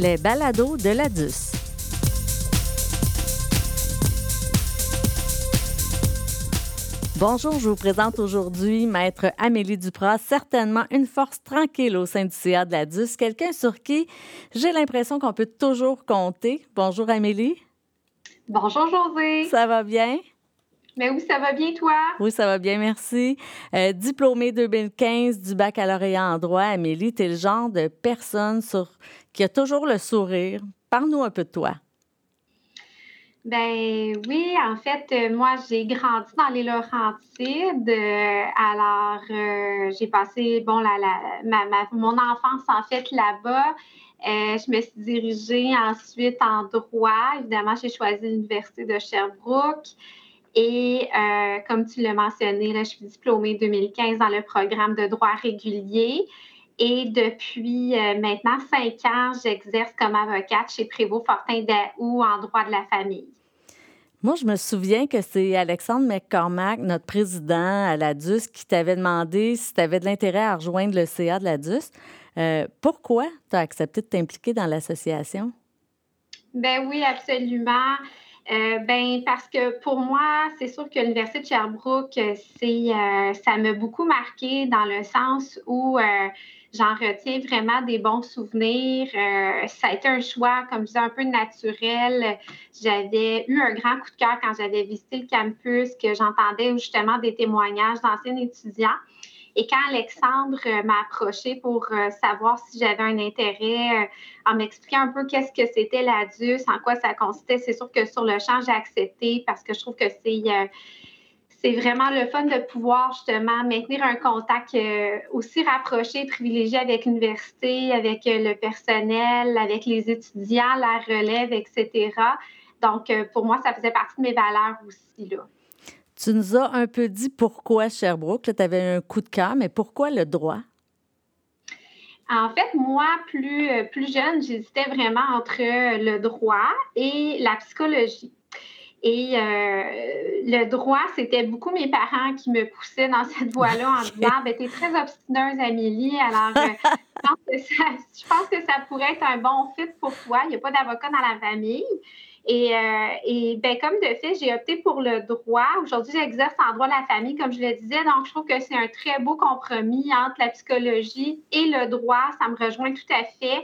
les balados de la DUS. Bonjour, je vous présente aujourd'hui Maître Amélie Duprat, certainement une force tranquille au sein du CA de la DUS, quelqu'un sur qui j'ai l'impression qu'on peut toujours compter. Bonjour Amélie. Bonjour José. Ça va bien? Mais oui, ça va bien, toi? Oui, ça va bien, merci. Euh, diplômée 2015 du baccalauréat en droit, Amélie, tu es le genre de personne sur... qui a toujours le sourire. Parle-nous un peu de toi. Ben oui, en fait, euh, moi, j'ai grandi dans les Laurentides. Euh, alors, j'ai passé, bon, la, ma, mon enfance, en fait, là-bas. je me suis dirigée ensuite en droit. Évidemment, j'ai choisi l'Université de Sherbrooke. Et euh, comme tu l'as mentionné, là, je suis diplômée 2015 dans le programme de droit régulier. Et depuis euh, maintenant cinq ans, j'exerce comme avocate chez Prévost Fortin Daou en droit de la famille. Moi, je me souviens que c'est Alexandre McCormack, notre président à la DUS, qui t'avait demandé si tu avais de l'intérêt à rejoindre le CA de la DUS. Euh, pourquoi tu as accepté de t'impliquer dans l'association? Ben oui, absolument. Euh, ben parce que pour moi, c'est sûr que l'université de Sherbrooke, c'est euh, ça m'a beaucoup marqué dans le sens où euh, j'en retiens vraiment des bons souvenirs. ça a été un choix, comme je disais, un peu naturel. J'avais eu un grand coup de cœur quand j'avais visité le campus, que j'entendais justement des témoignages d'anciens étudiants. Et quand Alexandre euh, m'a approché pour euh, savoir si j'avais un intérêt, euh, en m'expliquant un peu qu'est-ce que c'était la DUS, en quoi ça consistait, c'est sûr que sur le champ, j'ai accepté parce que je trouve que c'est c'est vraiment le fun de pouvoir justement maintenir un contact aussi rapproché, privilégié avec l'université, avec le personnel, avec les étudiants, la relève, etc. Donc, pour moi, ça faisait partie de mes valeurs aussi. Là. Tu nous as un peu dit pourquoi Sherbrooke. Tu avais un coup de cœur, mais pourquoi le droit? En fait, moi, plus, euh, plus jeune, j'hésitais vraiment entre le droit et la psychologie. Et euh, le droit, c'était beaucoup mes parents qui me poussaient dans cette voie-là en disant ben, T'es très obstineuse, Amélie. Alors, euh, je, pense que ça, je pense que ça pourrait être un bon fit pour toi. Il n'y a pas d'avocat dans la famille. Et, euh, et ben, comme de fait, j'ai opté pour le droit. Aujourd'hui, j'exerce en droit de la famille, comme je le disais. Donc, je trouve que c'est un très beau compromis entre la psychologie et le droit. Ça me rejoint tout à fait.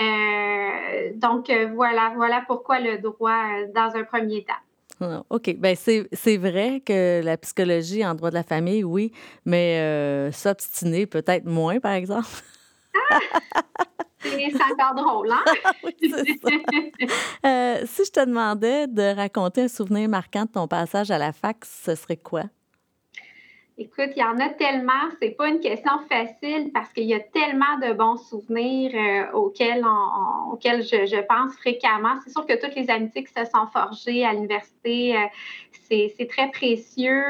Euh, donc, euh, voilà, voilà pourquoi le droit dans un premier temps. Ah, OK. Ben c'est vrai que la psychologie en droit de la famille, oui, mais s'obstiner peut-être moins, par exemple. Ah! C'est encore drôle, hein? Euh, si je te demandais de raconter un souvenir marquant de ton passage à la fac, ce serait quoi? Écoute, il y en a tellement, c'est pas une question facile parce qu'il y a tellement de bons souvenirs euh, auxquels, auxquels je, je, pense fréquemment. C'est sûr que toutes les amitiés qui se sont forgées à l'université, euh, c'est très précieux.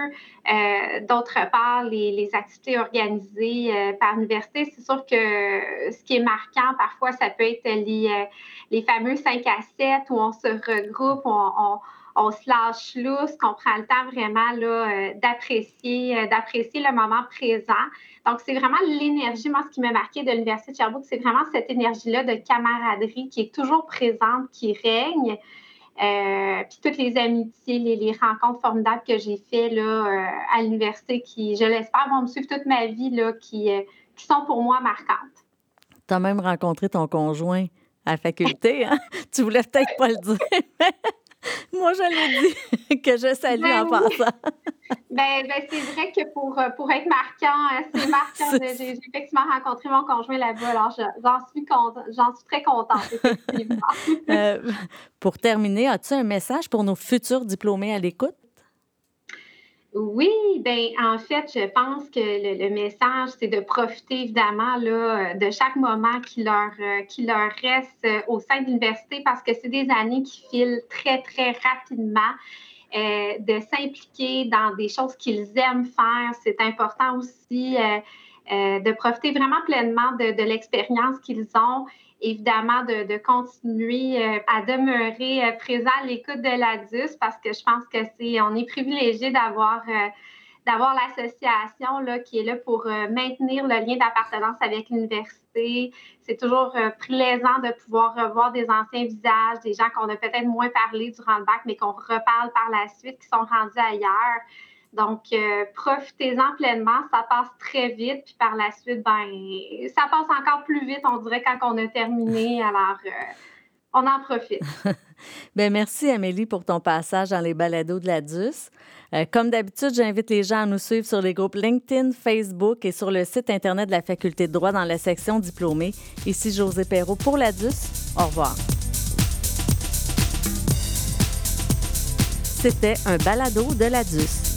Euh, d'autre part, les, les, activités organisées par l'université, c'est sûr que ce qui est marquant, parfois, ça peut être les, les fameux 5 à 7 où on se regroupe, on, on on se lâche lousse, qu'on prend le temps vraiment euh, d'apprécier, euh, d'apprécier le moment présent. Donc, c'est vraiment l'énergie. Moi, ce qui m'a marqué de l'Université de Sherbrooke, c'est vraiment cette énergie-là de camaraderie qui est toujours présente, qui règne. Euh, puis toutes les amitiés, les, rencontres formidables que j'ai faites à l'université, qui, je l'espère, vont me suivre toute ma vie, qui, qui sont pour moi marquantes. Tu as même rencontré ton conjoint à la faculté. Hein? tu voulais peut-être pas le dire. Moi, je l'ai dit que je salue en ben passant. ben, ben c'est vrai que pour, euh, pour être marquant, euh, c'est marquant. J'ai effectivement rencontré mon conjoint là-bas, alors j'en suis, j'en suis très contente, effectivement. Euh, pour terminer, as-tu un message pour nos futurs diplômés à l'écoute? Oui, ben en fait, je pense que le, message, c'est de profiter évidemment là, de chaque moment qui leur, euh, qui leur reste euh, au sein de l'université parce que c'est des années qui filent très, très rapidement. Euh, de s'impliquer dans des choses qu'ils aiment faire. C'est important aussi de profiter vraiment pleinement de, de l'expérience qu'ils ont évidemment de, continuer euh, à demeurer euh, présent à l'écoute de la DUS parce que je pense que c'est on est privilégié d'avoir euh, d'avoir l'association là, qui est là pour maintenir le lien d'appartenance avec l'université. C'est toujours plaisant de pouvoir revoir des anciens visages, des gens qu'on a peut-être moins parlé durant le bac, mais qu'on reparle par la suite, qui sont rendus ailleurs. Donc, euh, profitez-en pleinement, ça passe très vite, puis par la suite, ben, ça passe encore plus vite, on dirait, quand on a terminé. Alors, on en profite. Bien, merci Amélie pour ton passage dans les balados de la DUS. Euh, comme d'habitude, j'invite les gens à nous suivre sur les groupes LinkedIn, Facebook et sur le site Internet de la Faculté de droit dans la section diplômés. Ici José Perrault pour la DUS. Au revoir. C'était un balado de la DUS.